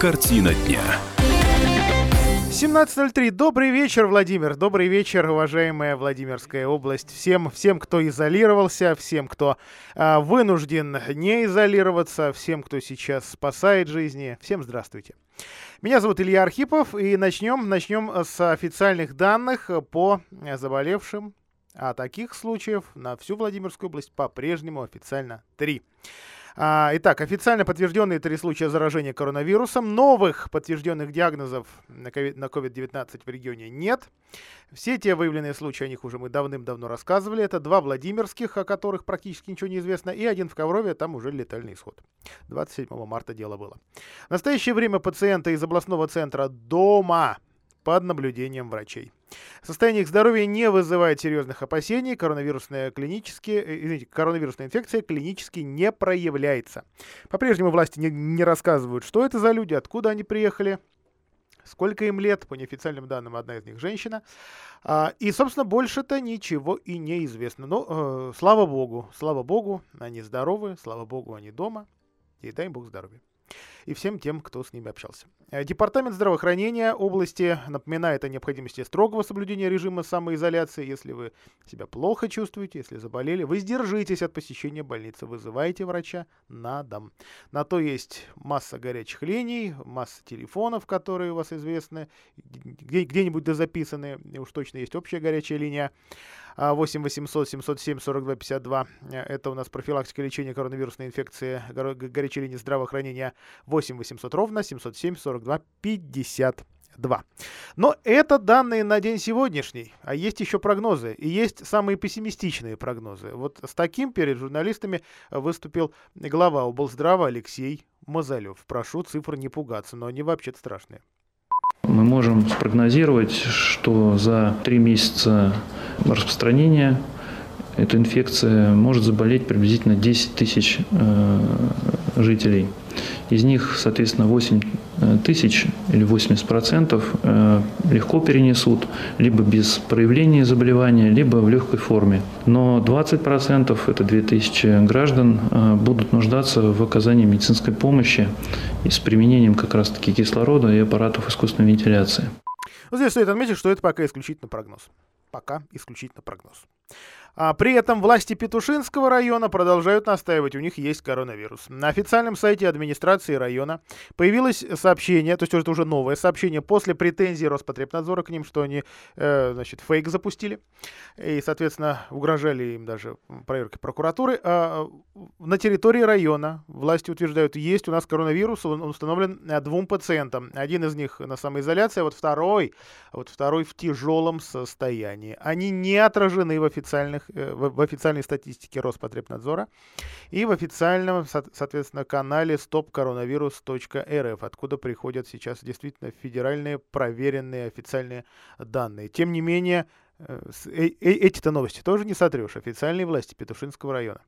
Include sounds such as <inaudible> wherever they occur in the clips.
Картина дня. 17.03. Добрый вечер, Владимир. Добрый вечер, уважаемая Владимирская область. Всем, всем кто изолировался, всем, кто э, вынужден не изолироваться, всем, кто сейчас спасает жизни. Всем здравствуйте. Меня зовут Илья Архипов, и начнем, начнем с официальных данных по заболевшим. А таких случаев на всю Владимирскую область по-прежнему официально три. А, итак, официально подтвержденные три случая заражения коронавирусом. Новых подтвержденных диагнозов на COVID-19 в регионе нет. Все те выявленные случаи, о них уже мы давным-давно рассказывали. Это два Владимирских, о которых практически ничего не известно, и один в Коврове, там уже летальный исход. 27 марта дело было. В настоящее время пациенты из областного центра дома под наблюдением врачей. Состояние их здоровья не вызывает серьезных опасений. Коронавирусная, клинически, э, извините, коронавирусная инфекция клинически не проявляется. По-прежнему власти не, не рассказывают, что это за люди, откуда они приехали, сколько им лет, по неофициальным данным, одна из них женщина. А, и, собственно, больше-то ничего и не известно. Но, э, слава богу, слава богу, они здоровы, слава богу, они дома. И дай им Бог здоровья и всем тем, кто с ними общался. Э, Департамент здравоохранения области напоминает о необходимости строгого соблюдения режима самоизоляции. Если вы себя плохо чувствуете, если заболели, воздержитесь от посещения больницы, вызывайте врача на дом. На то есть масса горячих линий, масса телефонов, которые у вас известны, где-нибудь дозаписаны, уж точно есть общая горячая линия. 8 800 707 42 52. Это у нас профилактика лечения коронавирусной инфекции, горячей линии здравоохранения 8 800 ровно 707 42 52. Но это данные на день сегодняшний, а есть еще прогнозы, и есть самые пессимистичные прогнозы. Вот с таким перед журналистами выступил глава облздрава Алексей Мазалев. Прошу цифр не пугаться, но они вообще-то страшные. Мы можем спрогнозировать, что за три месяца распространения эта инфекция может заболеть приблизительно 10 тысяч э, жителей. Из них, соответственно, 8 э, тысяч или 80 процентов э, легко перенесут, либо без проявления заболевания, либо в легкой форме. Но 20 процентов, это 2000 граждан, э, будут нуждаться в оказании медицинской помощи с применением как раз-таки кислорода и аппаратов искусственной вентиляции. Ну, здесь стоит отметить, что это пока исключительно прогноз. Пока исключительно прогноз. А при этом власти Петушинского района продолжают настаивать, у них есть коронавирус. На официальном сайте администрации района появилось сообщение, то есть это уже новое сообщение после претензий Роспотребнадзора к ним, что они, э, значит, фейк запустили. И, соответственно, угрожали им даже проверкой прокуратуры. А на территории района власти утверждают, есть у нас коронавирус, он установлен э, двум пациентам. Один из них на самоизоляции, а вот второй, вот второй в тяжелом состоянии. Они не отражены в официальных официальных, э, в официальной статистике Роспотребнадзора и в официальном, соответственно, канале stopcoronavirus.rf, откуда приходят сейчас действительно федеральные проверенные официальные данные. Тем не менее, э, э, эти-то новости тоже не сотрешь. Официальные власти Петушинского района.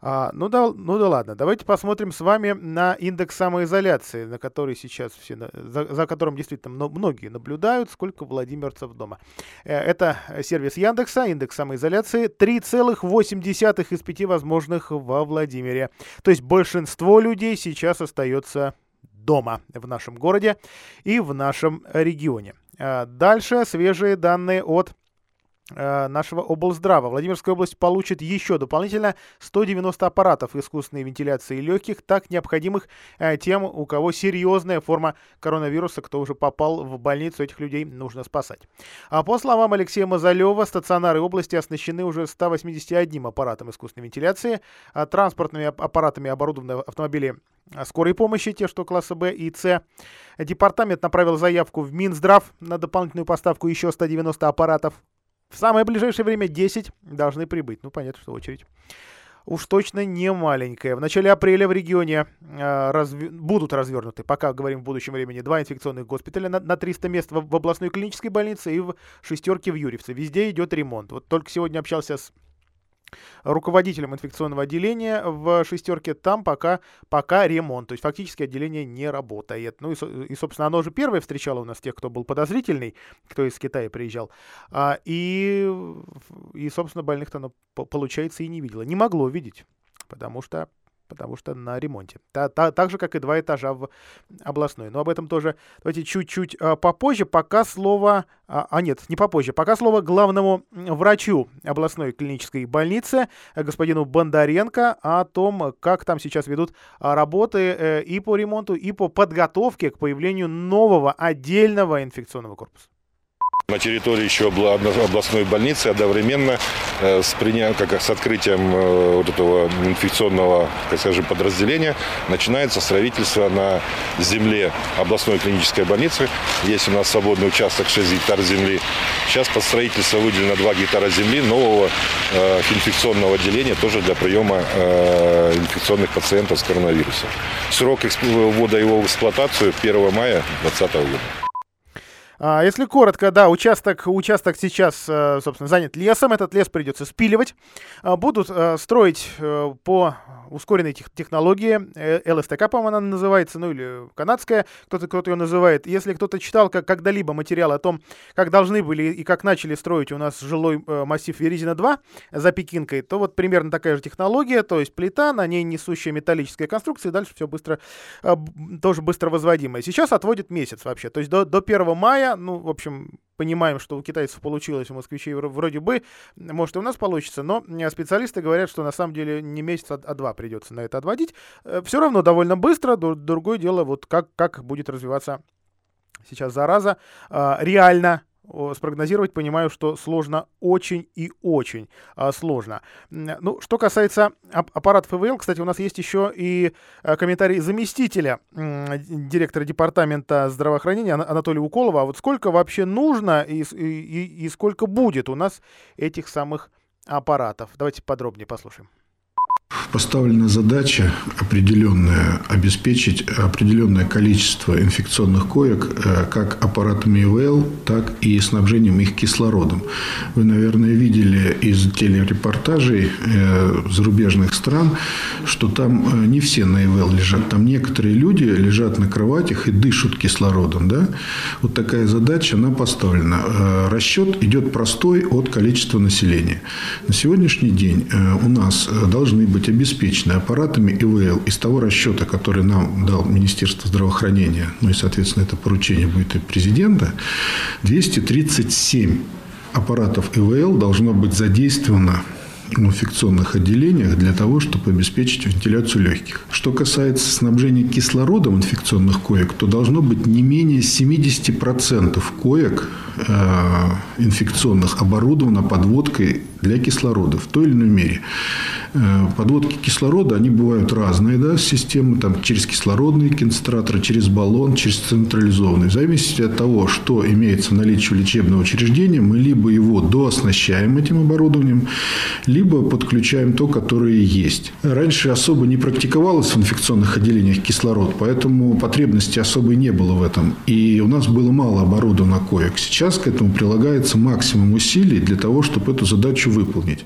А, ну, да, ну да ладно, давайте посмотрим с вами на индекс самоизоляции, на который сейчас все, за, за которым действительно многие наблюдают, сколько владимирцев дома. Э, это сервис Яндекса, индекс самоизоляции 3,8 из 5 возможных во Владимире. То есть большинство людей сейчас остается дома в нашем городе и в нашем регионе. Э, дальше свежие данные от нашего облздрава. Владимирская область получит еще дополнительно 190 аппаратов искусственной вентиляции легких, так необходимых э, тем, у кого серьезная форма коронавируса, кто уже попал в больницу, этих людей нужно спасать. А по словам Алексея Мазалева, стационары области оснащены уже 181 аппаратом искусственной вентиляции, а транспортными аппаратами оборудованы автомобили скорой помощи, те, что класса Б и С. Департамент направил заявку в Минздрав на дополнительную поставку еще 190 аппаратов в самое ближайшее время 10 должны прибыть. Ну, понятно, что очередь уж точно не маленькая. В начале апреля в регионе э, разв... будут развернуты, пока говорим в будущем времени, два инфекционных госпиталя на, на 300 мест в, в областной клинической больнице и в шестерке в Юрьевце. Везде идет ремонт. Вот только сегодня общался с руководителем инфекционного отделения в шестерке, там пока, пока ремонт. То есть фактически отделение не работает. Ну и, и, собственно, оно же первое встречало у нас тех, кто был подозрительный, кто из Китая приезжал. А, и, и, собственно, больных-то оно, получается, и не видело. Не могло видеть, потому что потому что на ремонте. Та, та, так же, как и два этажа в областной. Но об этом тоже давайте чуть-чуть а, попозже. Пока слово... А, а нет, не попозже. Пока слово главному врачу областной клинической больницы, э, господину Бондаренко, о том, как там сейчас ведут а, работы э, и по ремонту, и по подготовке к появлению нового отдельного инфекционного корпуса. На территории еще областной больницы одновременно э, с, как, с открытием э, вот этого инфекционного как скажем, подразделения начинается строительство на земле областной клинической больницы. Есть у нас свободный участок 6 гектар земли. Сейчас под строительство выделено 2 гектара земли нового э, инфекционного отделения тоже для приема инфекционных пациентов с коронавирусом. Срок ввода его в эксплуатацию 1 мая 2020 года. А, если коротко, да, участок, участок сейчас, э, собственно, занят лесом. Этот лес придется спиливать. А, будут э, строить э, по ускоренной технологии. ЛСТК, по-моему, она называется, ну или канадская, кто-то кто ее называет. Если кто-то читал как, когда-либо материал о том, как должны были и как начали строить у нас жилой массив Веризина-2 за Пекинкой, то вот примерно такая же технология, то есть плита, на ней несущая металлическая конструкция, и дальше все быстро, тоже быстро возводимое. Сейчас отводит месяц вообще, то есть до, до 1 мая ну, в общем, понимаем, что у китайцев получилось, у москвичей вроде бы, может и у нас получится, но специалисты говорят, что на самом деле не месяц, а, а два придется на это отводить. Э, Все равно довольно быстро, другое дело, вот как, как будет развиваться сейчас зараза а, реально спрогнозировать, понимаю, что сложно очень и очень а, сложно. Ну, что касается ап аппаратов ИВЛ, кстати, у нас есть еще и а, комментарий заместителя директора департамента здравоохранения Анатолия Уколова. А вот сколько вообще нужно и, и, и сколько будет у нас этих самых аппаратов? Давайте подробнее послушаем. Поставлена задача определенная, обеспечить определенное количество инфекционных коек э, как аппаратами ИВЛ, так и снабжением их кислородом. Вы, наверное, видели из телерепортажей э, зарубежных стран, что там э, не все на ИВЛ лежат. Там некоторые люди лежат на кроватях и дышат кислородом. Да? Вот такая задача, она поставлена. Расчет идет простой от количества населения. На сегодняшний день у нас должны быть быть обеспечены аппаратами ИВЛ из того расчета, который нам дал Министерство здравоохранения, ну и, соответственно, это поручение будет и президента, 237 аппаратов ИВЛ должно быть задействовано в инфекционных отделениях для того, чтобы обеспечить вентиляцию легких. Что касается снабжения кислородом инфекционных коек, то должно быть не менее 70% коек э, инфекционных оборудовано подводкой для кислорода в той или иной мере. Э, подводки кислорода, они бывают разные, да, системы, там, через кислородные концентраторы, через баллон, через централизованный. В зависимости от того, что имеется в наличии лечебного учреждения, мы либо его дооснащаем этим оборудованием, либо подключаем то, которое есть. Раньше особо не практиковалось в инфекционных отделениях кислород, поэтому потребности особой не было в этом. И у нас было мало оборудовано коек. Сейчас к этому прилагается максимум усилий для того, чтобы эту задачу выполнить.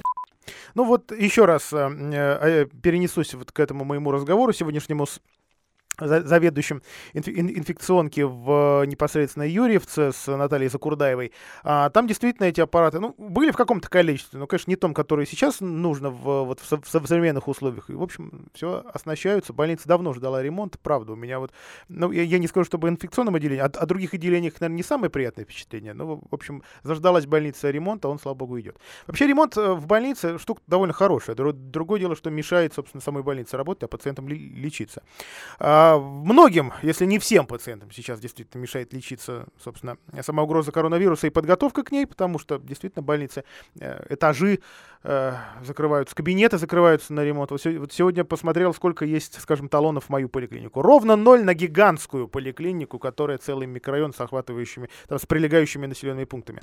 Ну вот еще раз э, э, перенесусь вот к этому моему разговору сегодняшнему с заведующим инфекционки в непосредственно Юрьевце с Натальей Закурдаевой. А, там действительно эти аппараты ну, были в каком-то количестве, но, конечно, не том, которое сейчас нужно в, вот, в, в современных условиях. И, в общем, все оснащаются. Больница давно ждала ремонта, правда. У меня вот, ну, я, я не скажу, чтобы инфекционном отделении, о, о других отделениях, наверное, не самое приятное впечатление, но, в общем, заждалась больница ремонта, он, слава богу, идет. Вообще, ремонт э, в больнице штука довольно хорошая. Другое дело, что мешает, собственно, самой больнице работать, а пациентам лечиться. А, многим, если не всем пациентам сейчас действительно мешает лечиться, собственно, сама угроза коронавируса и подготовка к ней, потому что действительно больницы, э, этажи э, закрываются, кабинеты закрываются на ремонт. Вот, вот сегодня посмотрел, сколько есть, скажем, талонов в мою поликлинику. Ровно ноль на гигантскую поликлинику, которая целый микрорайон с охватывающими, там, с прилегающими населенными пунктами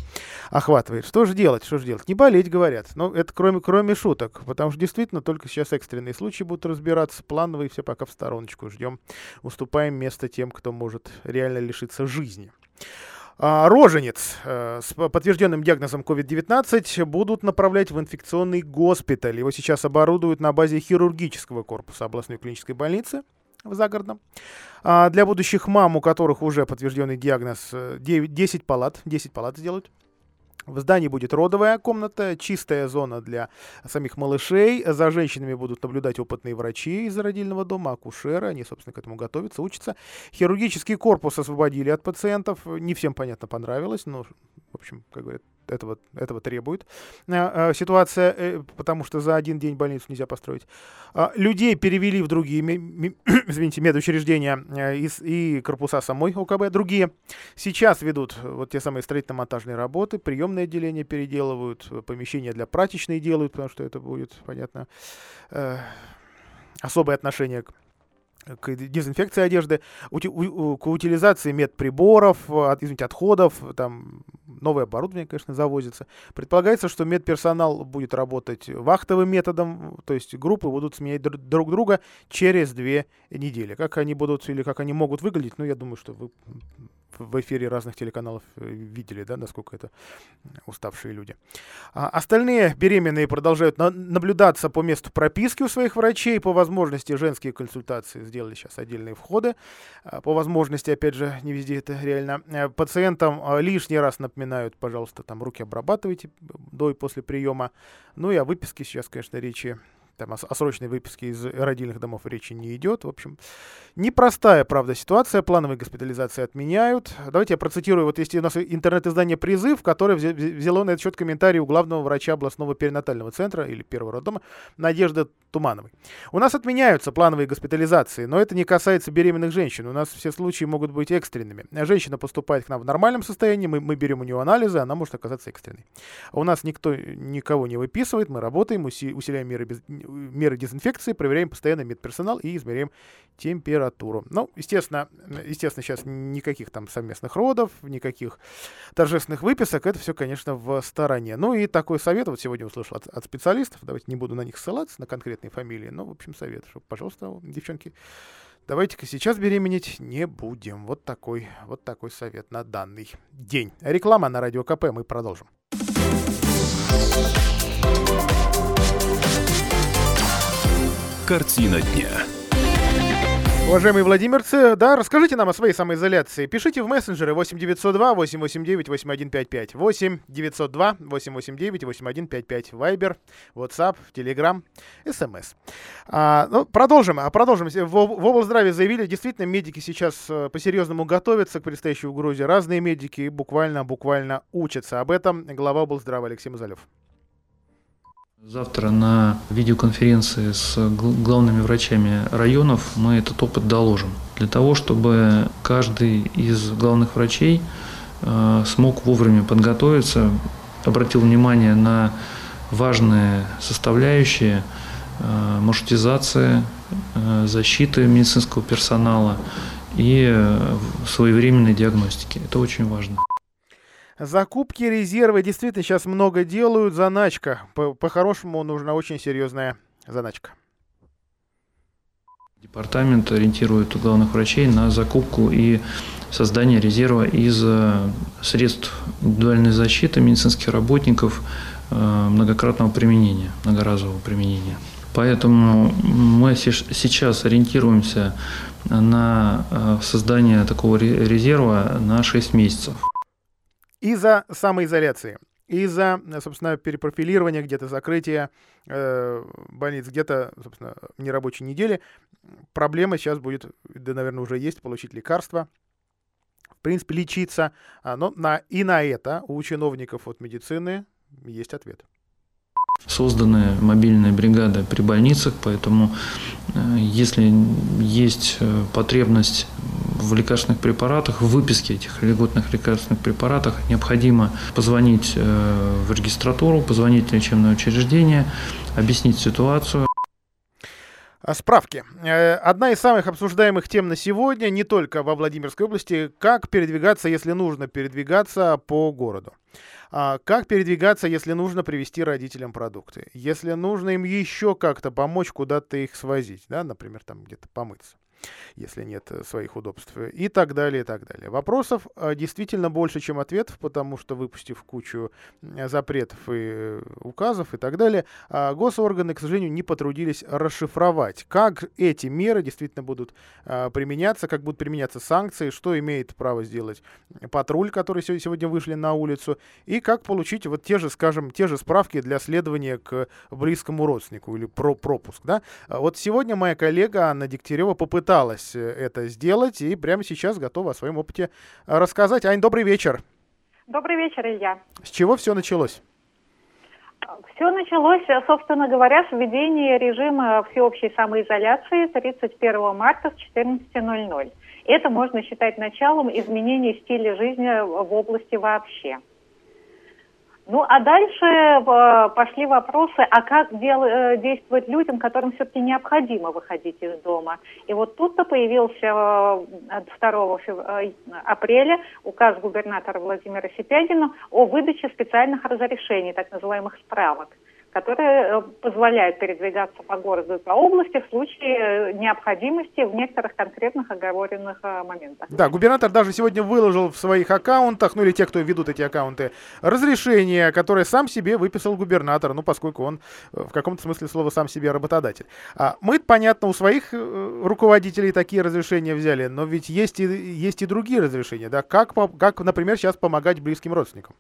охватывает. Что же делать? Что же делать? Не болеть, говорят. Но это кроме, кроме шуток, потому что действительно только сейчас экстренные случаи будут разбираться, плановые все пока в стороночку ждем уступаем место тем, кто может реально лишиться жизни. А, роженец э, с подтвержденным диагнозом COVID-19 будут направлять в инфекционный госпиталь. Его сейчас оборудуют на базе хирургического корпуса областной клинической больницы в загородном. А для будущих мам, у которых уже подтвержденный диагноз, 9, э, 10 палат, 10 палат сделают В здании будет родовая комната, чистая зона для самих малышей. За женщинами будут наблюдать опытные врачи из родильного дома, акушеры. Они, собственно, к этому готовятся, учатся. Хирургический корпус освободили от пациентов. Не всем, понятно, понравилось, но, в общем, как говорят, этого, этого требует э, ситуация, э, потому что за один день больницу нельзя построить. Э, людей перевели в другие, <coughs> извините, медучреждения э, и, корпуса самой ОКБ, другие. Сейчас ведут вот те самые строительно-монтажные работы, приемное отделение переделывают, помещения для прачечной делают, потому что это будет, понятно, э, особое отношение к к дезинфекции одежды, к утилизации медприборов, от, извините, отходов, там новое оборудование, конечно, завозится. Предполагается, что медперсонал будет работать вахтовым методом, то есть группы будут сменять друг друга через две недели. Как они будут или как они могут выглядеть, ну, я думаю, что вы в эфире разных телеканалов э, видели, да, насколько это уставшие люди. А остальные беременные продолжают на наблюдаться по месту прописки у своих врачей, по возможности женские консультации сделали сейчас отдельные входы, а, по возможности, опять же, не везде это реально. Э, пациентам а, лишний раз напоминают, пожалуйста, там руки обрабатывайте до и после приема. Ну и о выписке сейчас, конечно, речи там о, о срочной выписке из родильных домов речи не идет. В общем, непростая, правда, ситуация. Плановые госпитализации отменяют. Давайте я процитирую. Вот есть у нас интернет-издание «Призыв», которое взяло на этот счет комментарий у главного врача областного перинатального центра или первого роддома Надежды Тумановой. У нас отменяются плановые госпитализации, но это не касается беременных женщин. У нас все случаи могут быть экстренными. Женщина поступает к нам в нормальном состоянии, мы, мы берем у нее анализы, она может оказаться экстренной. У нас никто никого не выписывает, мы работаем, усиляем меры без, меры дезинфекции, проверяем постоянно медперсонал и измеряем температуру. Ну, естественно, естественно, сейчас никаких там совместных родов, никаких торжественных выписок, это все, конечно, в стороне. Ну и такой совет вот сегодня услышал от, от специалистов, давайте не буду на них ссылаться, на конкретные фамилии, но, в общем, совет, что, пожалуйста, девчонки, давайте-ка сейчас беременеть не будем. Вот такой, вот такой совет на данный день. Реклама на Радио КП, мы продолжим. Картина дня. Уважаемые владимирцы, да, расскажите нам о своей самоизоляции. Пишите в мессенджеры 8902 889 8155 8 902 889 8155 Вайбер, WhatsApp, Telegram, СМС. А, ну, продолжим. А продолжим. В, в облздраве заявили, действительно, медики сейчас э, по-серьезному готовятся к предстоящей угрозе. Разные медики буквально-буквально учатся. Об этом глава облздрава Алексей Мазалев. Завтра на видеоконференции с главными врачами районов мы этот опыт доложим. Для того, чтобы каждый из главных врачей э, смог вовремя подготовиться, обратил внимание на важные составляющие э, маршрутизации, э, защиты медицинского персонала и своевременной диагностики. Это очень важно. Закупки, резервы действительно сейчас много делают. Заначка. По-хорошему нужна очень серьезная заначка. Департамент ориентирует главных врачей на закупку и создание резерва из э, средств индивидуальной защиты медицинских работников э, многократного применения, многоразового применения. Поэтому мы сейчас ориентируемся на э, создание такого резерва на 6 месяцев из-за самоизоляции, из-за, собственно, перепрофилирования, где-то закрытия э, больниц, где-то, собственно, нерабочей недели, проблема сейчас будет, да, наверное, уже есть, получить лекарства, в принципе, лечиться. А, но на, и на это у чиновников от медицины есть ответ. Созданы мобильные бригады при больницах, поэтому э, если есть э, потребность в лекарственных препаратах, в выписке этих льготных лекарственных препаратах необходимо позвонить э, в регистратуру, позвонить в лечебное учреждение, объяснить ситуацию. А, справки. Э, одна из самых обсуждаемых тем на сегодня, не только во Владимирской области, как передвигаться, если нужно передвигаться по городу. А, как передвигаться, если нужно привезти родителям продукты? Если нужно им еще как-то помочь куда-то их свозить, да, например, там где-то помыться. Если нет своих удобств, и так далее, и так далее. Вопросов действительно больше, чем ответов, потому что, выпустив кучу запретов и указов и так далее, госорганы, к сожалению, не потрудились расшифровать, как эти меры действительно будут применяться, как будут применяться санкции, что имеет право сделать патруль, который сегодня вышли на улицу, и как получить вот те же, скажем, те же справки для следования к близкому родственнику или про пропуск. Да? Вот сегодня моя коллега Анна Дегтярева попыталась э, это сделать и прямо сейчас готова о своем опыте рассказать. Ань, добрый вечер. Добрый вечер, Илья. С чего все началось? Все началось, собственно говоря, с введения режима всеобщей самоизоляции 31 марта с 14.00. Это можно считать началом изменения стиля жизни в области вообще. Ну, а дальше э, пошли вопросы, а как дел, э, действовать людям, которым все-таки необходимо выходить из дома. И вот тут-то появился 2 э, апреля указ губернатора Владимира Сипягина о выдаче специальных разрешений, так называемых справок э, позволяют передвигаться по городу и по области в случае э, необходимости в некоторых конкретных оговоренных э, моментах. Да, губернатор даже сегодня выложил в своих аккаунтах, ну или те, кто ведут эти аккаунты, разрешение, которое сам себе выписал губернатор, ну поскольку он в каком-то смысле слова сам себе работодатель. А мы, понятно, у своих руководителей такие разрешения взяли, но ведь есть и, есть и другие разрешения, да, как, как, например, сейчас помогать близким родственникам.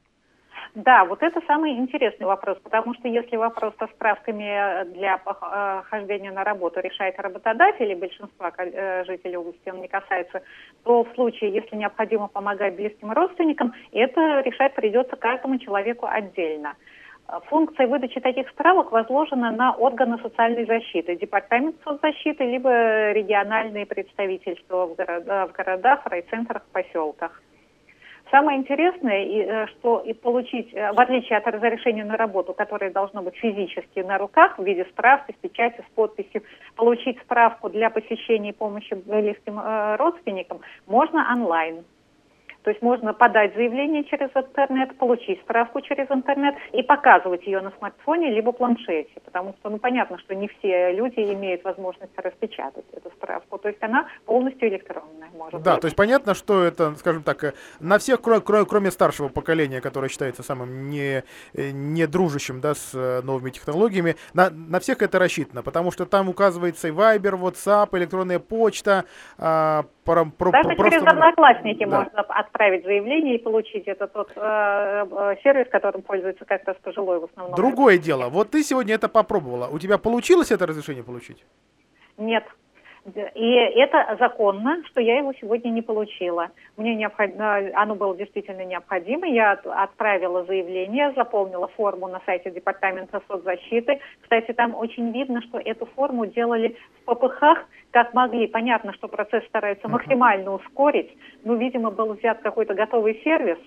Да, вот это самый интересный вопрос, потому что если вопрос со справками для э, хождения на работу решает работодатель, и большинства э, жителей области он не касается, то в случае, если необходимо помогать близким родственникам, это решать придется каждому человеку отдельно. Функция выдачи таких справок возложена на органы социальной защиты, департамент соцзащиты, либо региональные представительства в, городах, в городах, райцентрах, поселках. Самое интересное, э, что и получить, э, в отличие от разрешения на работу, которое должно быть физически на руках в виде справки, с печатью, с подписью, получить справку для посещения и помощи близким э, родственникам можно онлайн. То есть можно подать заявление через интернет, получить справку через интернет и показывать ее на смартфоне либо планшете, потому что, ну, понятно, что не все люди имеют возможность распечатать эту справку. То есть она полностью электронная, может Да, быть. то есть понятно, что это, скажем так, э, на всех, кроме, кроме старшего поколения, которое считается самым не, э, не дружащим, да, с э, новыми технологиями, на, на всех это рассчитано, потому что там указывается и Viber, WhatsApp, электронная почта, а, про, про, Даже просто... через Одноклассники да. можно отправить заявление и получить. Это тот э, э, сервис, которым пользуется как раз пожилой в основном. Другое дело. Вот ты сегодня это попробовала. У тебя получилось это разрешение получить? Нет. И это законно, что я его сегодня не получила. Мне необходимо, оно было действительно необходимо. Я отправила заявление, заполнила форму на сайте Департамента соцзащиты. Кстати, там очень видно, что эту форму делали в ППХ, как могли. Понятно, что процесс старается максимально ускорить. Но, видимо, был взят какой-то готовый сервис,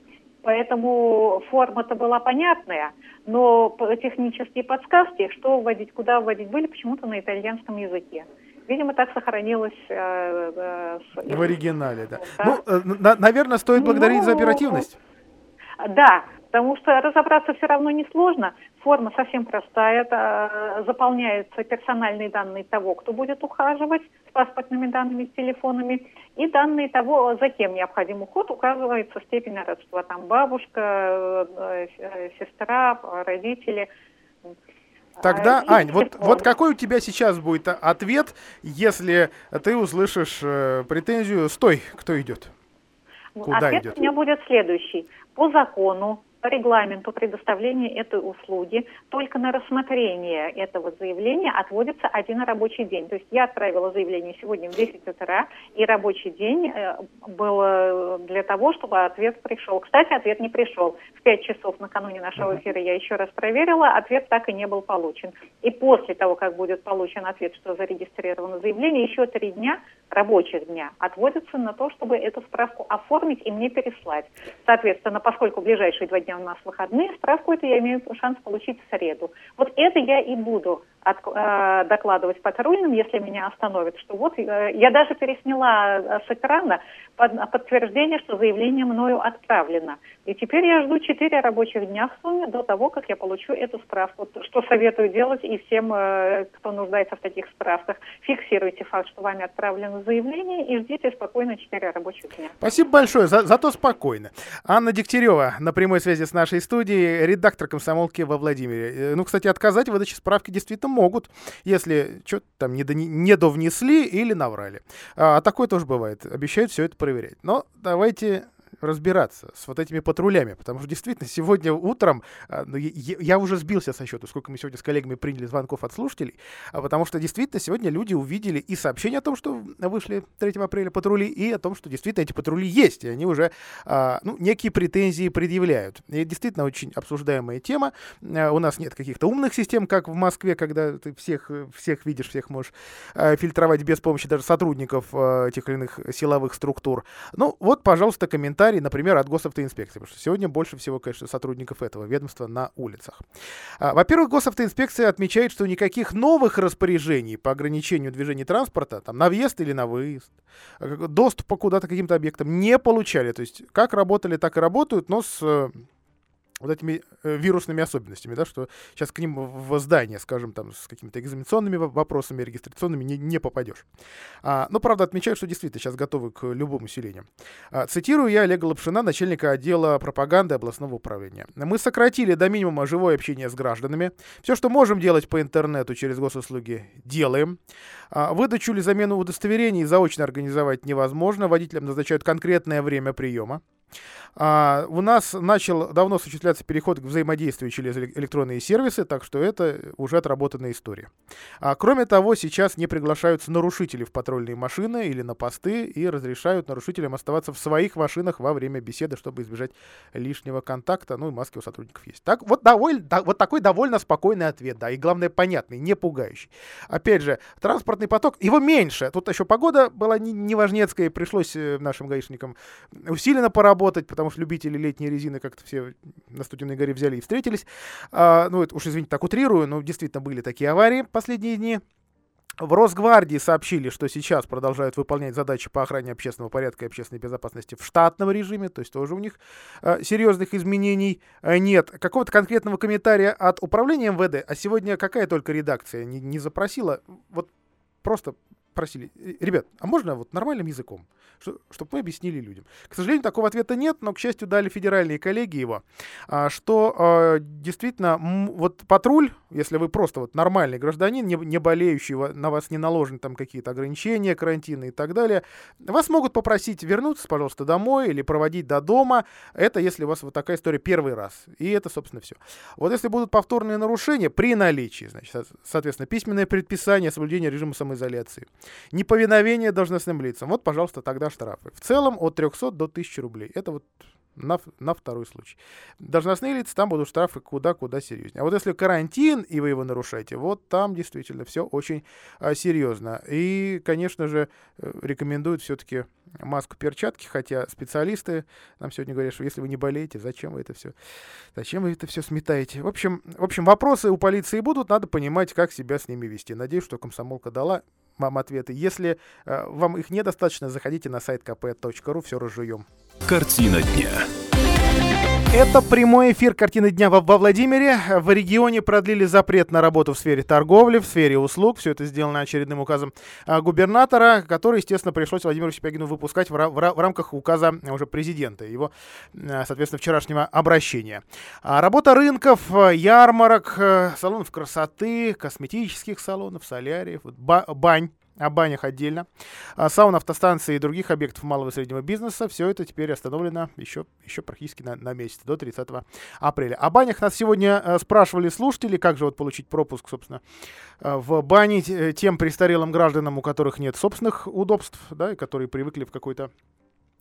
Поэтому форма-то была понятная, но технические подсказки, что вводить, куда вводить, были почему-то на итальянском языке. Видимо, так сохранилось. Э, э, в оригинале, да. да. Ну, э, на, наверное, стоит благодарить ну, за оперативность. Да, потому что разобраться все равно несложно. Форма совсем простая. Это, э, заполняются персональные данные того, кто будет ухаживать с паспортными данными, с телефонами, и данные того, за кем необходим уход, указывается степень родства. Там бабушка, э, сестра, родители – Тогда, а, Ань, вот, вот какой у тебя сейчас будет ответ, если ты услышишь э, претензию «Стой, кто идет?» Куда Ответ идет? у меня будет следующий. По закону по регламенту предоставления этой услуги только на рассмотрение этого заявления отводится один рабочий день. То есть я отправила заявление сегодня в 10 утра, и рабочий день э, был э, для того, чтобы ответ пришел. Кстати, ответ не пришел. В 5 часов накануне нашего эфира я еще раз проверила, ответ так и не был получен. И после того, как будет получен ответ, что зарегистрировано заявление, еще три дня, рабочих дня, отводятся на то, чтобы эту справку оформить и мне переслать. Соответственно, поскольку в ближайшие два дня у нас выходные, справку эту я имею шанс получить в среду. Вот это я и буду от, э, докладывать патрульным, если меня остановят, что вот э, я даже пересняла э, с экрана под, подтверждение, что заявление мною отправлено. И теперь я жду 4 рабочих дня в сумме до того, как я получу эту справку. Что советую делать и всем, э, кто нуждается в таких справках. Фиксируйте факт, что вами отправлено заявление и ждите спокойно 4 рабочих дня. Спасибо большое, за, зато спокойно. Анна Дегтярева на прямой связи с нашей студией, редактор комсомолки во Владимире. Э, ну, кстати, отказать в выдаче справки действительно могут, если что-то там не, до, не довнесли или наврали. А, а такое тоже бывает. Обещают все это проверять. Но давайте разбираться с вот этими патрулями, потому что действительно сегодня утром, а, ну, я, уже сбился со счету, сколько мы сегодня с коллегами приняли звонков от слушателей, а потому что действительно сегодня люди увидели и сообщение о том, что вышли 3 апреля патрули, и о том, что действительно эти патрули есть, и они уже а, ну, некие претензии предъявляют. И действительно очень обсуждаемая тема. У нас нет каких-то умных систем, как в Москве, когда ты всех, всех видишь, всех можешь фильтровать без помощи даже сотрудников тех или иных силовых структур. Ну вот, пожалуйста, комментарий комментарий, например, от госавтоинспекции, потому что сегодня больше всего, конечно, сотрудников этого ведомства на улицах. А, во-первых, госавтоинспекция отмечает, что никаких новых распоряжений по ограничению движения транспорта, там, на въезд или на выезд, а, доступа куда-то к каким-то объектам не получали. То есть как работали, так и работают, но с вот этими э, вирусными особенностями, да, что сейчас к ним в здание, скажем, там, с какими-то экзаменационными вопросами, регистрационными не, не попадешь. А, но, правда, отмечают, что действительно сейчас готовы к любому усилению. А, цитирую я Олега Лапшина, начальника отдела пропаганды областного управления. Мы сократили до минимума живое общение с гражданами. Все, что можем делать по интернету через госуслуги, делаем. А, выдачу или замену удостоверений заочно организовать невозможно. Водителям назначают конкретное время приема. А, у нас начал давно осуществляться переход к взаимодействию через электронные сервисы, так что это уже отработанная история. А, кроме того, сейчас не приглашаются нарушители в патрульные машины или на посты и разрешают нарушителям оставаться в своих машинах во время беседы, чтобы избежать лишнего контакта. Ну и маски у сотрудников есть. Так, вот, довольно, да, вот такой довольно спокойный ответ, да, и главное понятный, не пугающий. Опять же, транспортный поток, его меньше. Тут еще погода была неважнецкая, и пришлось э, нашим гаишникам усиленно поработать, потому потому что любители летней резины как-то все на Студенной горе взяли и встретились. А, ну, это уж, извините, так утрирую, но действительно были такие аварии последние дни. В Росгвардии сообщили, что сейчас продолжают выполнять задачи по охране общественного порядка и общественной безопасности в штатном режиме, то есть тоже у них э, серьезных изменений э, нет. Какого-то конкретного комментария от управления МВД, а сегодня какая только редакция не, не запросила, вот просто просили, ребят, а можно вот нормальным языком, чтобы мы объяснили людям. К сожалению, такого ответа нет, но, к счастью, дали федеральные коллеги его, а, что а, действительно вот патруль, если вы просто вот нормальный гражданин, не, не болеющий, на вас не наложены там какие-то ограничения, карантины и так далее, вас могут попросить вернуться, пожалуйста, домой или проводить до дома. Это если у вас вот такая история первый раз. И это, собственно, все. Вот если будут повторные нарушения при наличии, значит, соответственно, письменное предписание соблюдения режима самоизоляции, Неповиновение должностным лицам. Вот, пожалуйста, тогда штрафы. В целом от 300 до 1000 рублей. Это вот на, на второй случай. Должностные лица, там будут штрафы куда-куда серьезнее. А вот если карантин, и вы его нарушаете, вот там действительно все очень а, серьезно. И, конечно же, э, рекомендуют все-таки маску, перчатки, хотя специалисты нам сегодня говорят, что если вы не болеете, зачем вы это все, зачем вы это все сметаете? В общем, в общем, вопросы у полиции будут, надо понимать, как себя с ними вести. Надеюсь, что комсомолка дала вам ответы. Если э, вам их недостаточно, заходите на сайт kp.ru, все разжуем. Картина дня. Это прямой эфир «Картины дня» во, во Владимире. В регионе продлили запрет на работу в сфере торговли, в сфере услуг. Все это сделано очередным указом а, губернатора, который, естественно, пришлось Владимиру Шипягину выпускать в, в, рамках указа уже президента, его, а, соответственно, вчерашнего обращения. А, работа рынков, ярмарок, салонов красоты, косметических салонов, соляриев, бань о банях отдельно, а саун, автостанции и других объектов малого и среднего бизнеса. Все это теперь остановлено еще, еще практически на, на месяц, до 30 апреля. О банях нас сегодня э, спрашивали слушатели, как же вот получить пропуск, собственно, э, в бане тем престарелым гражданам, у которых нет собственных удобств, да, и которые привыкли в какой-то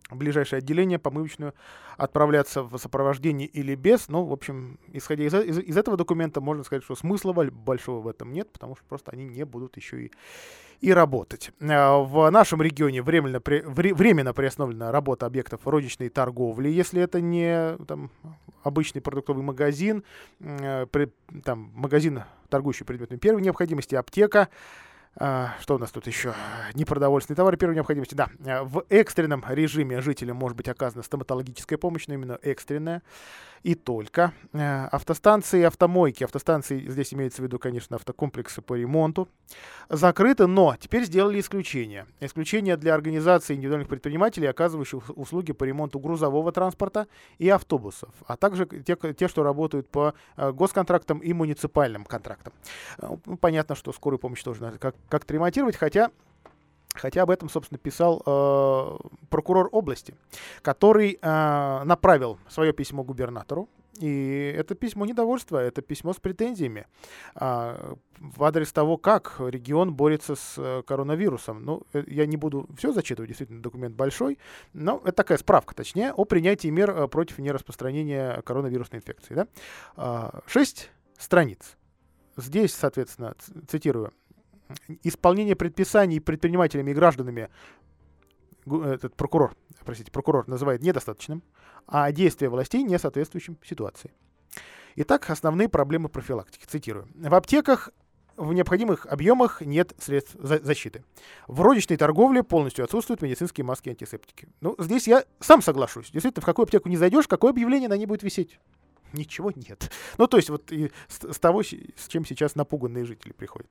в ближайшее отделение помывочную отправляться в сопровождении или без. Ну, в общем, исходя из, из, из этого документа, можно сказать, что смысла большого в этом нет, потому что просто они не будут еще и и работать. Э, в нашем регионе временно, при, временно приостановлена работа объектов розничной торговли, если это не там, обычный продуктовый магазин, э, при, там, магазин торгующие предметами первой необходимости, аптека, а, что у нас тут еще? Непродовольственные товары первой необходимости. Да, в экстренном режиме жителям может быть оказана стоматологическая помощь, но именно экстренная и только. Э, автостанции, автомойки, автостанции, здесь имеется в виду, конечно, автокомплексы по ремонту, закрыты, но теперь сделали исключение. Исключение для организаций индивидуальных предпринимателей, оказывающих услуги по ремонту грузового транспорта и автобусов, а также те, те что работают по э, госконтрактам и муниципальным контрактам. Э, ну, понятно, что скорую помощь тоже как- как-то ремонтировать, хотя Хотя об этом, собственно, писал э, прокурор области, который э, направил свое письмо губернатору. И это письмо недовольства, это письмо с претензиями э, в адрес того, как регион борется с э, коронавирусом. Ну, э, я не буду все зачитывать, действительно, документ большой, но это такая справка, точнее, о принятии мер э, против нераспространения коронавирусной инфекции. Да? Э, шесть страниц. Здесь, соответственно, цитирую, исполнение предписаний предпринимателями и гражданами этот прокурор, простите, прокурор называет недостаточным, а действия властей не соответствующим ситуации. Итак, основные проблемы профилактики. Цитирую. В аптеках в необходимых объемах нет средств защиты. В розничной торговле полностью отсутствуют медицинские маски и антисептики. Ну, здесь я сам соглашусь. Действительно, в какую аптеку не зайдешь, какое объявление на ней будет висеть? Ничего нет. <laughs> Ну, то есть вот и с, с того, с чем сейчас напуганные жители приходят.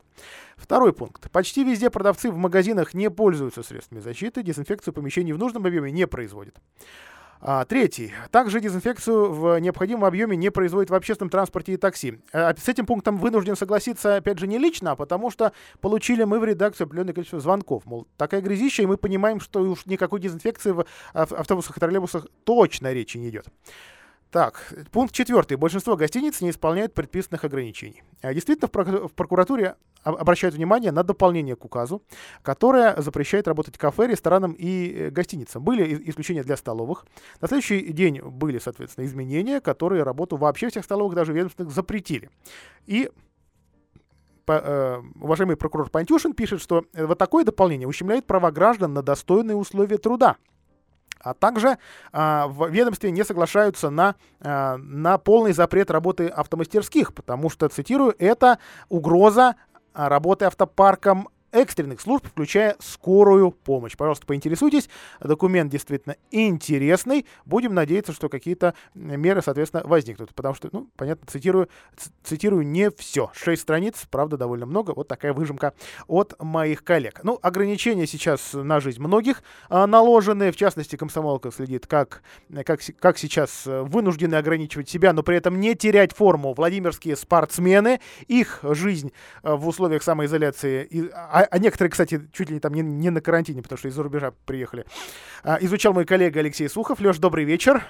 Второй пункт. Почти везде продавцы в магазинах не пользуются средствами защиты, дезинфекцию помещений в нужном объеме не производят. А, третий. Также дезинфекцию в необходимом объеме не производит в общественном транспорте и такси. А, с этим пунктом вынужден согласиться, опять же, не лично, а потому что получили мы в редакцию определенное количество звонков. Мол, такая грязища, и мы понимаем, что уж никакой дезинфекции в автобусах и троллейбусах точно речи не идет. Так, пункт четвертый. Большинство гостиниц не исполняют предписанных ограничений. А действительно, в прокуратуре обращают внимание на дополнение к указу, которое запрещает работать кафе, ресторанам и э, гостиницам. Были исключения для столовых. На следующий день были, соответственно, изменения, которые работу вообще всех столовых, даже ведомственных, запретили. И э, уважаемый прокурор Пантюшин пишет, что э, вот такое дополнение ущемляет права граждан на достойные условия труда. А также а, в ведомстве не соглашаются на, а, на полный запрет работы автомастерских, потому что, цитирую, это угроза а, работы автопарком экстренных служб, включая скорую помощь. Пожалуйста, поинтересуйтесь. Документ действительно интересный. Будем надеяться, что какие-то меры, соответственно, возникнут. Потому что, ну, понятно, цитирую, цитирую не все. Шесть страниц, правда, довольно много. Вот такая выжимка от моих коллег. Ну, ограничения сейчас на жизнь многих а, наложены. В частности, комсомолка следит, как, как, как сейчас вынуждены ограничивать себя, но при этом не терять форму. Владимирские спортсмены, их жизнь а, в условиях самоизоляции а, а, некоторые, кстати, чуть ли не там не, не на карантине, потому что из-за рубежа приехали. А, изучал мой коллега Алексей Сухов. Леш, добрый вечер.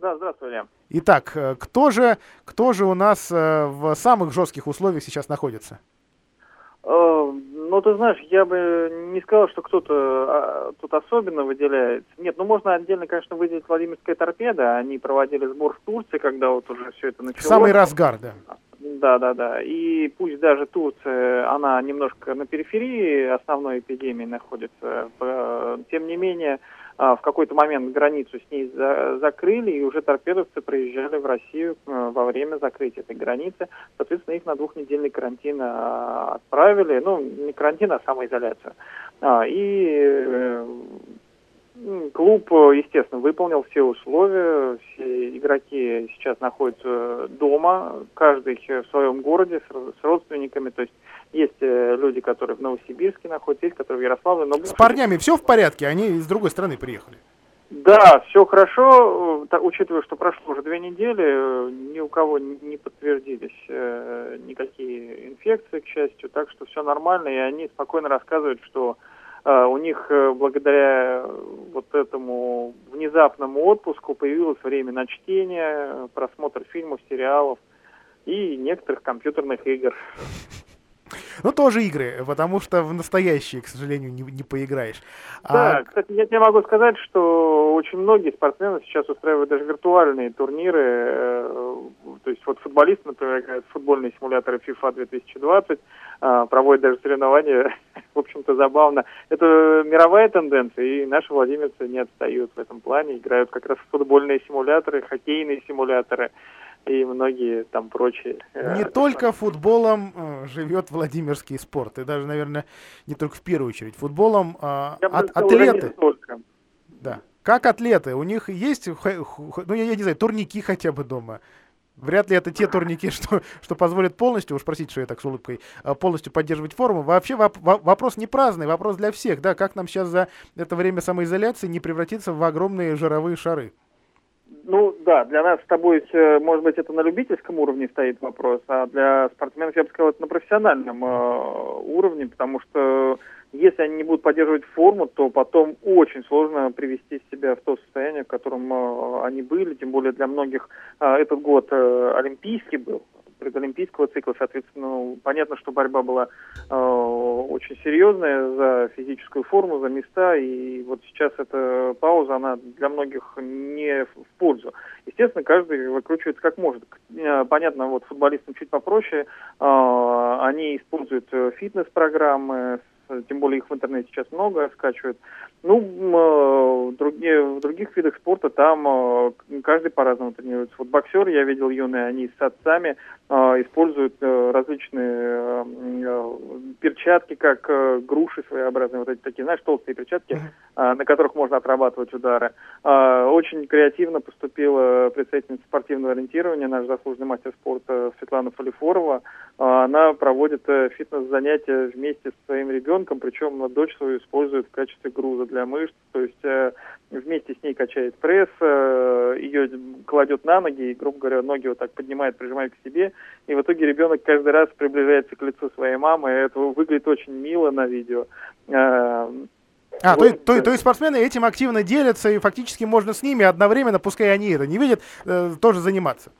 Да, здравствуйте. Итак, э, кто же, кто же у нас э, в самых жестких условиях сейчас находится? Э, ну, ты знаешь, я бы не сказал, что кто-то а, тут особенно выделяется. Нет, ну можно отдельно, конечно, выделить Владимирская торпеда. Они проводили сбор в Турции, когда вот уже все это началось. Самый разгар, да. Да, да, да. И пусть даже Турция, она немножко на периферии основной эпидемии находится, тем не менее, а, в какой-то момент границу с ней за закрыли, и уже торпедовцы проезжали в Россию э, во время закрытия этой границы. Соответственно, их на двухнедельный карантин а, отправили, ну, не карантин, а самоизоляцию. А, и э, Клуб, естественно, выполнил все условия. Все игроки сейчас находятся дома, каждый в своем городе с, родственниками. То есть есть э, люди, которые в Новосибирске находятся, есть, которые в Ярославле. Но... С парнями все в порядке? Они с другой стороны приехали? Да, все хорошо, учитывая, что прошло уже две недели, ни у кого не подтвердились э, никакие инфекции, к счастью, так что все нормально, и они спокойно рассказывают, что у них э, благодаря вот этому внезапному отпуску появилось время на чтение, просмотр фильмов, сериалов и некоторых компьютерных игр. Ну, тоже игры, потому что в настоящие, к сожалению, не, не поиграешь. Да, а... кстати, я тебе могу сказать, что очень многие спортсмены сейчас устраивают даже виртуальные турниры. Э, то есть вот футболисты, например, играют в футбольные симуляторы FIFA 2020, а, проводят даже соревнования, <laughs> в общем-то, забавно. Это мировая тенденция, и наши владимирцы не отстают в этом плане, играют как раз в футбольные симуляторы, хоккейные симуляторы. И многие там прочие. Э, не только футболом э, живет Владимирский спорт, и даже, наверное, не только в первую очередь. Футболом э, от, атлеты. Да. Как атлеты? У них есть, ну, я, я не знаю, турники хотя бы дома. Вряд ли это те турники, <laughs> что, что позволят полностью, уж простите, что я так с улыбкой, а, полностью поддерживать форму. Вообще воп вопрос не праздный, вопрос для всех, да, как нам сейчас за это время самоизоляции не превратиться в огромные жировые шары? Ну да, для нас с тобой, э, может быть, это на любительском уровне стоит вопрос, а для спортсменов, я бы сказал, это на профессиональном э, уровне, потому что если они не будут поддерживать форму, то потом очень сложно привести себя в то состояние, в котором э, они были, тем более для многих этот год олимпийский был, предолимпийского цикла, соответственно, ну, понятно, что борьба была э, очень серьезная за физическую форму, за места, и вот сейчас эта пауза, она для многих не в пользу. Естественно, каждый выкручивается как может. Э, понятно, вот футболистам чуть попроще, э, они используют э, фитнес-программы, тем более их в интернете сейчас много скачивают. Ну, в, другие, в других видах спорта там э, каждый по-разному тренируется. Вот боксеры, я видел юные, они с отцами э, используют э, различные перчатки, как груши своеобразные, вот эти такие, знаешь, толстые перчатки, на которых можно отрабатывать удары. Очень креативно поступила представительница спортивного ориентирования, наш заслуженный мастер спорта Светлана Фалифорова. Она проводит фитнес-занятия вместе со своим ребенком, причем дочь свою использует в качестве груза для мышц, то есть э, вместе с ней качает пресс, э, ее кладет на ноги и, грубо говоря, ноги вот так поднимает, прижимает к себе, и в итоге ребенок каждый раз приближается к лицу своей мамы, и это выглядит очень мило на видео. Э, а, вот, то, то, то есть спортсмены этим активно делятся, и фактически можно с ними одновременно, пускай они это не видят, э, тоже заниматься.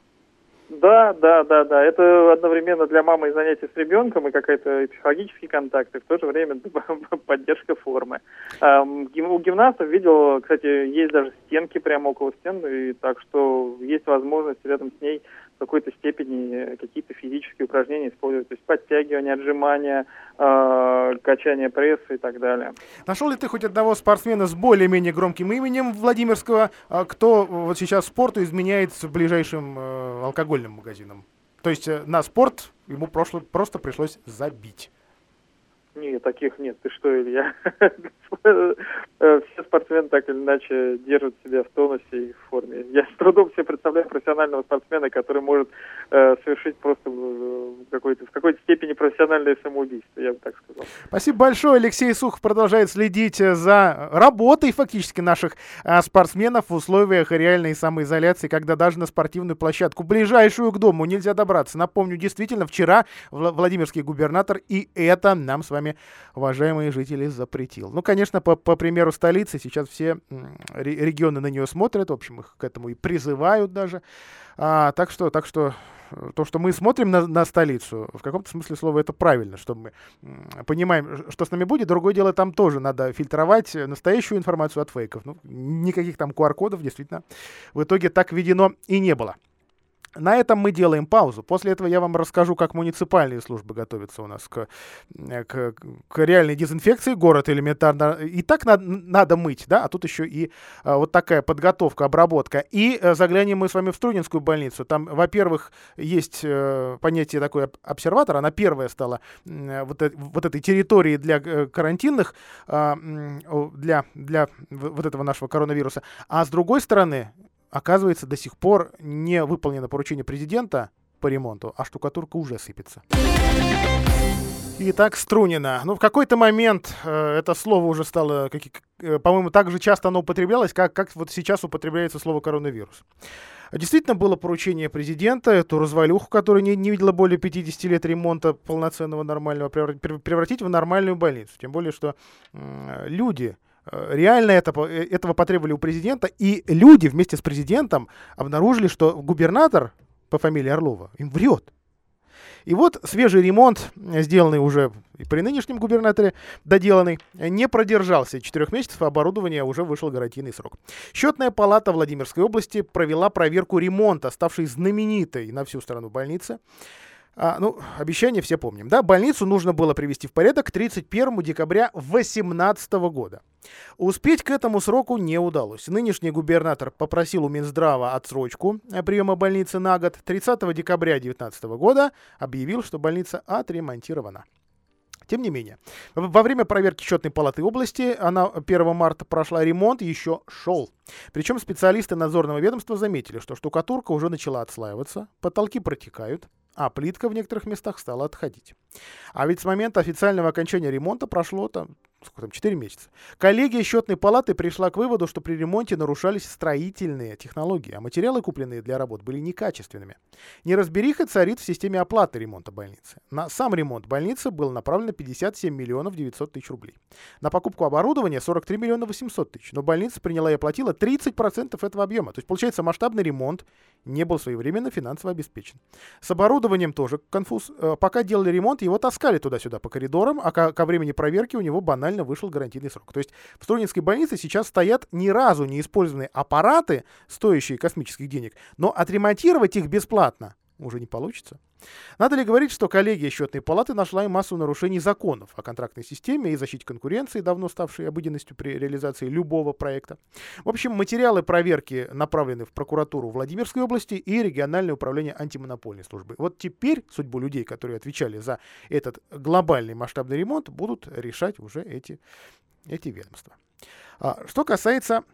Да, да, да, да. Это одновременно для мамы и занятия с ребенком, и какая-то психологический контакт, и в то же время <laughs> поддержка формы. У гимнастов видел, кстати, есть даже стенки прямо около стен, и так что есть возможность рядом с ней какой-то степени какие-то физические упражнения использовать, то есть подтягивание, отжимания, э, качание пресса и так далее. Нашел ли ты хоть одного спортсмена с более-менее громким именем Владимирского, э, кто вот сейчас спорту изменяет с ближайшим э, алкогольным магазином? То есть э, на спорт ему прошло, просто пришлось забить. Нет, таких нет. Ты что, Илья? <laughs> Все спортсмены так или иначе держат себя в тонусе и в форме. Я с трудом себе представляю профессионального спортсмена, который может э, совершить просто в какой-то, в какой-то степени профессиональное самоубийство, я бы так сказал. Спасибо большое. Алексей Сухов продолжает следить э, за работой фактически наших э, спортсменов в условиях реальной самоизоляции, когда даже на спортивную площадку, ближайшую к дому, нельзя добраться. Напомню, действительно, вчера Владимирский губернатор и это нам с вами вами, уважаемые жители, запретил. Ну, конечно, по, по примеру столицы сейчас все регионы на нее смотрят, в общем, их к этому и призывают даже. А, так что, так что э, то, что мы смотрим на, на столицу, в каком-то смысле слова это правильно, что мы понимаем, что с нами будет. Другое дело, там тоже надо фильтровать настоящую информацию от фейков. Ну, никаких там QR-кодов действительно в итоге так введено и не было. На этом мы делаем паузу. После этого я вам расскажу, как муниципальные службы готовятся у нас к, э, к, к реальной дезинфекции. Город элементарно и так надо, надо мыть, да, а тут еще и а, вот такая подготовка, обработка. И а, заглянем мы с вами в Струнинскую больницу. Там, во-первых, есть а, понятие такой обсерватор. Она первая стала а, вот, вот этой территории для карантинных, а, для, для вот этого нашего коронавируса. А с другой стороны, Оказывается, до сих пор не выполнено поручение президента по ремонту, а штукатурка уже сыпется. Итак, Струнина. Ну, в какой-то момент э, это слово уже стало, как, э, по-моему, так же часто оно употреблялось, как, как вот сейчас употребляется слово коронавирус. Действительно было поручение президента эту развалюху, которая не, не видела более 50 лет ремонта полноценного нормального, превратить в нормальную больницу. Тем более, что э, люди, реально это, э, этого потребовали у президента, и люди вместе с президентом обнаружили, что губернатор по фамилии Орлова им врет. И вот свежий ремонт, сделанный уже при нынешнем губернаторе, доделанный, не продержался четырех месяцев, оборудование уже вышел гарантийный срок. Счетная палата Владимирской области провела проверку ремонта, ставшей знаменитой на всю страну больницы. А, ну, обещание все помним, да? Больницу нужно было привести в порядок к 31 декабря 2018 года. Успеть к этому сроку не удалось. Нынешний губернатор попросил у Минздрава отсрочку приема больницы на год. 30 декабря 2019 года объявил, что больница отремонтирована. Тем не менее, во время проверки счетной палаты области, она 1 марта прошла ремонт, еще шел. Причем специалисты надзорного ведомства заметили, что штукатурка уже начала отслаиваться, потолки протекают, а плитка в некоторых местах стала отходить. А ведь с момента официального окончания ремонта прошло там сколько там, 4 месяца. Коллегия счетной палаты пришла к выводу, что при ремонте нарушались строительные технологии, а материалы, купленные для работ, были некачественными. Неразбериха царит в системе оплаты ремонта больницы. На сам ремонт больницы было направлено 57 миллионов 900 тысяч рублей. На покупку оборудования 43 миллиона 800 тысяч. Но больница приняла и оплатила 30% этого объема. То есть, получается, масштабный ремонт не был своевременно финансово обеспечен. С оборудованием тоже конфуз. Э, пока делали ремонт, его таскали туда-сюда по коридорам, а ко времени проверки у него банально вышел гарантийный срок. То есть в Струнинской больнице сейчас стоят ни разу не использованные аппараты, стоящие космических денег, но отремонтировать их бесплатно уже не получится. Надо ли говорить, что коллегия счетной палаты нашла и массу нарушений законов о контрактной системе и защите конкуренции, давно ставшей обыденностью при реализации любого проекта. В общем, материалы проверки направлены в прокуратуру Владимирской области и региональное управление антимонопольной службы. Вот теперь судьбу людей, которые отвечали за этот глобальный масштабный ремонт, будут решать уже эти, эти ведомства. А, что касается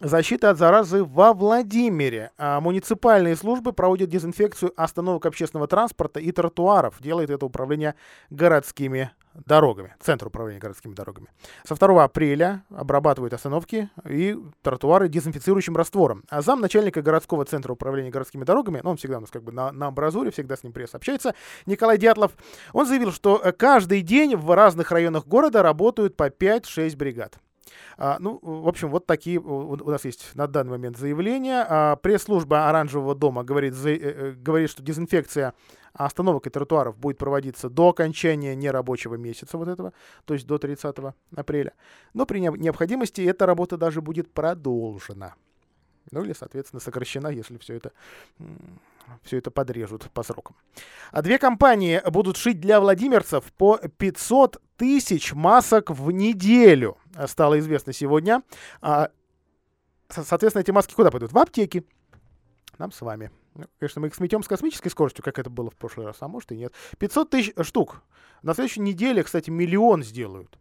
Защита от заразы во Владимире. А муниципальные службы проводят дезинфекцию остановок общественного транспорта и тротуаров. Делает это управление городскими дорогами, Центр управления городскими дорогами. Со 2 апреля обрабатывают остановки и тротуары дезинфицирующим раствором. А зам начальника городского центра управления городскими дорогами, ну, он всегда у нас как бы на, на амбразуре, всегда с ним пресс общается, Николай Дятлов, он заявил, что каждый день в разных районах города работают по 5-6 бригад. А, ну, в общем, вот такие у нас есть на данный момент заявления. А, пресс-служба Оранжевого дома говорит, за, э, э, говорит, что дезинфекция остановок и тротуаров будет проводиться до окончания нерабочего месяца вот этого, то есть до 30 апреля. Но при необходимости эта работа даже будет продолжена. Ну или, соответственно, сокращена, если все это все это подрежут по срокам. А две компании будут шить для владимирцев по 500 тысяч масок в неделю, стало известно сегодня. А, соответственно, эти маски куда пойдут? В аптеки. Нам с вами. Ну, конечно, мы их сметем с космической скоростью, как это было в прошлый раз, а может и нет. 500 тысяч штук. На следующей неделе, кстати, миллион сделают.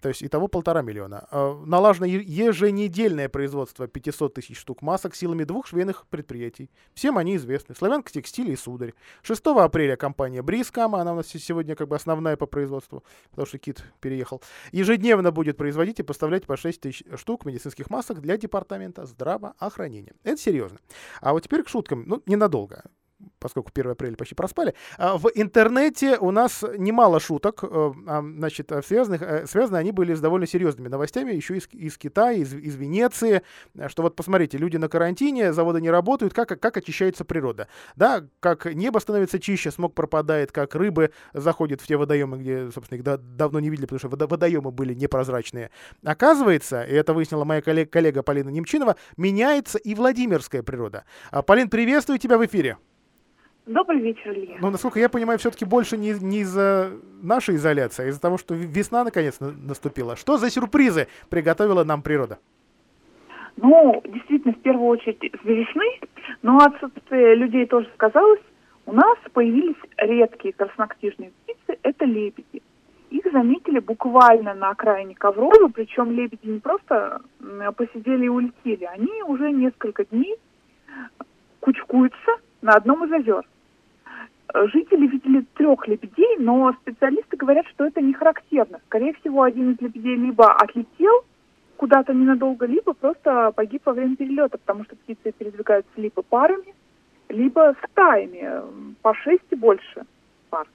То есть итого полтора миллиона. А, налажено еженедельное производство 500 тысяч штук масок силами двух швейных предприятий. Всем они известны. Славянка текстиль и сударь. 6 апреля компания Брискама, она у нас сегодня как бы основная по производству, потому что Кит переехал, ежедневно будет производить и поставлять по 6 тысяч штук медицинских масок для департамента здравоохранения. Это серьезно. А вот теперь к шуткам. Ну, ненадолго поскольку 1 апреля почти проспали, а, в интернете у нас немало шуток, э, а, значит, связанных, э, связаны они были с довольно серьезными новостями, еще из, из Китая, из, из Венеции, что вот посмотрите, люди на карантине, заводы не работают, как, как очищается природа, да, как небо становится чище, смог пропадает, как рыбы заходят в те водоемы, где, собственно, их да, давно не видели, потому что водоемы были непрозрачные. Оказывается, и это выяснила моя коллега, коллега Полина Немчинова, меняется и Владимирская природа. Полин, приветствую тебя в эфире. Добрый вечер, Илья. Ну, насколько я понимаю, все-таки больше не, не из-за нашей изоляции, а из-за того, что весна наконец наступила. Что за сюрпризы приготовила нам природа? Ну, действительно, в первую очередь из-за весны, но отсутствие людей тоже сказалось. У нас появились редкие краснокнижные птицы, это лебеди. Их заметили буквально на окраине Коврова, причем лебеди не просто посидели и улетели, они уже несколько дней кучкуются на одном из озер. Жители видели трех лебедей, но специалисты говорят, что это не характерно. Скорее всего, один из лебедей либо отлетел куда-то ненадолго, либо просто погиб во время перелета, потому что птицы передвигаются либо парами, либо стаями, по шесть и больше пар.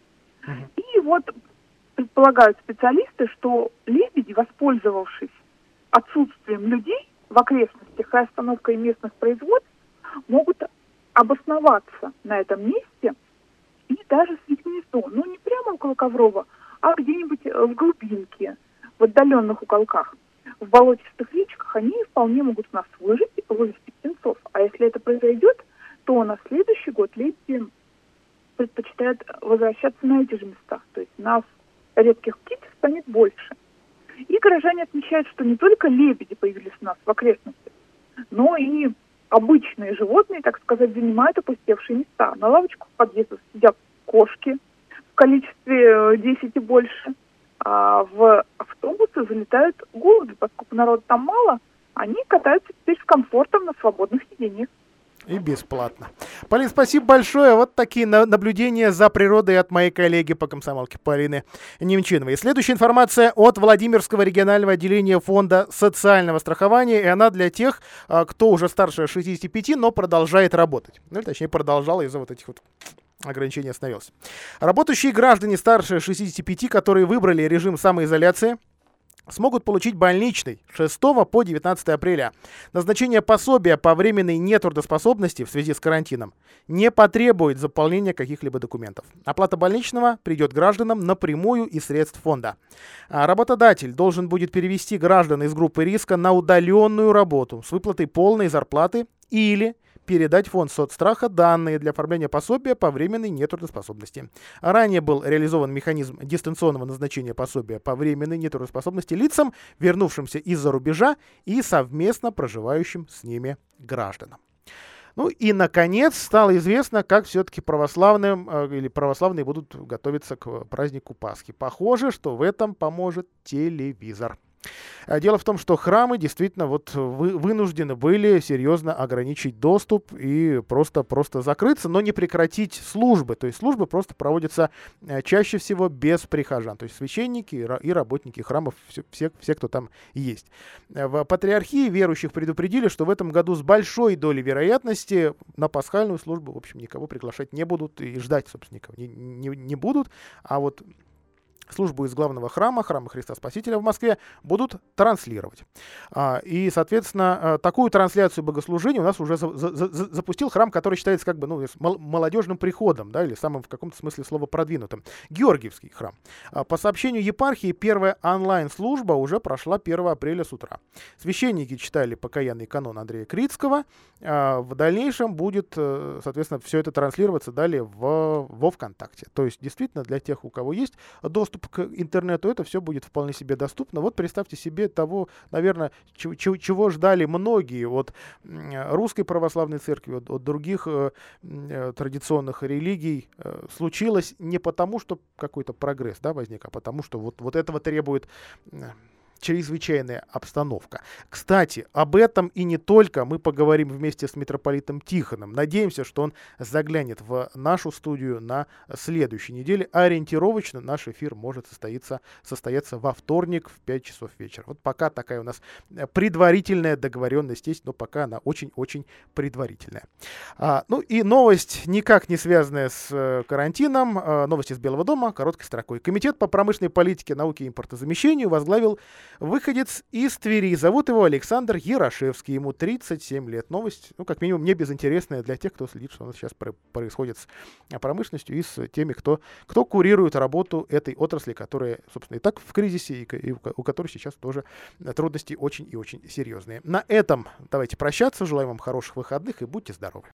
Uh-huh. И вот предполагают специалисты, что лебеди, воспользовавшись отсутствием людей в окрестностях и остановкой местных производств, могут обосноваться на этом месте и даже свить гнездо. Ну, не прямо около Коврова, а где-нибудь э, в глубинке, в отдаленных уголках. В болотистых речках они вполне могут у нас выжить и вывести птенцов. А если это произойдет, то на следующий год лебеди предпочитают возвращаться на эти же места. То есть нас, редких птиц, станет больше. И горожане отмечают, что не только лебеди появились у нас в окрестностях, но и обычные животные, так сказать, занимают опустевшие места. На лавочках подъездов сидят кошки в количестве 10 э, и больше. А в автобусы залетают голуби, поскольку народа там мало, они катаются теперь с комфортом на свободных сиденьях. И бесплатно. Полин, спасибо большое. Вот такие наблюдения за природой от моей коллеги по комсомолке Полины Немчиновой. Следующая информация от Владимирского регионального отделения Фонда социального страхования. И она для тех, а, кто уже старше 65, но продолжает работать. Ну, точнее, продолжал из-за вот этих вот ограничений остановился. Работающие граждане старше 65, которые выбрали режим самоизоляции, смогут получить больничный 6 по 19 апреля. Назначение пособия по временной нетрудоспособности в связи с карантином не потребует заполнения каких-либо документов. Оплата больничного придет гражданам напрямую из средств фонда. А работодатель должен будет перевести граждан из группы риска на удаленную работу с выплатой полной зарплаты или передать фонд соцстраха данные для оформления пособия по временной нетрудоспособности. Ранее был реализован механизм дистанционного назначения пособия по временной нетрудоспособности лицам, вернувшимся из-за рубежа и совместно проживающим с ними гражданам. Ну и, наконец, стало известно, как все-таки православным э, или православные будут готовиться к празднику Пасхи. Похоже, что в этом поможет телевизор. А дело в том, что храмы действительно вот вы, вынуждены были серьезно ограничить доступ и просто, просто закрыться, но не прекратить службы. То есть службы просто проводятся э, чаще всего без прихожан. То есть священники и работники храмов, все, все, все кто там есть. Э, в патриархии верующих предупредили, что в этом году с большой долей вероятности на пасхальную службу, в общем, никого приглашать не будут и ждать, собственно, никого не, не, не будут. А вот службу из главного храма, храма Христа Спасителя в Москве, будут транслировать. А, и, соответственно, э, такую трансляцию богослужения у нас уже за, за, за, запустил храм, который считается как бы ну, молодежным приходом, да, или самым в каком-то смысле слова продвинутым. Георгиевский храм. А, по сообщению епархии, первая онлайн-служба уже прошла 1 апреля с утра. Священники читали покаянный канон Андрея Критского. А, в дальнейшем будет, э, соответственно, все это транслироваться далее в, во ВКонтакте. То есть, действительно, для тех, у кого есть доступ доступ к интернету, это все будет вполне себе доступно. Вот представьте себе того, наверное, чего, чего ждали многие от русской православной церкви, от, от других э, э, традиционных религий. Э, случилось не потому, что какой-то прогресс да, возник, а потому что вот, вот этого требует чрезвычайная обстановка. Кстати, об этом и не только мы поговорим вместе с митрополитом Тихоном. Надеемся, что он заглянет в нашу студию на следующей неделе. Ориентировочно наш эфир может состояться, состояться во вторник в 5 часов вечера. Вот пока такая у нас предварительная договоренность есть, но пока она очень-очень предварительная. А, ну и новость, никак не связанная с э, карантином, а, новость из Белого дома, короткой строкой. Комитет по промышленной политике, науке и импортозамещению возглавил Выходец из Твери. Зовут его Александр Ярошевский. Ему 37 лет. Новость, ну, как минимум, не безинтересная для тех, кто следит, что у нас сейчас происходит с промышленностью и с теми, кто, кто курирует работу этой отрасли, которая, собственно, и так в кризисе, и, и у которой сейчас тоже трудности очень и очень серьезные. На этом давайте прощаться. Желаем вам хороших выходных и будьте здоровы.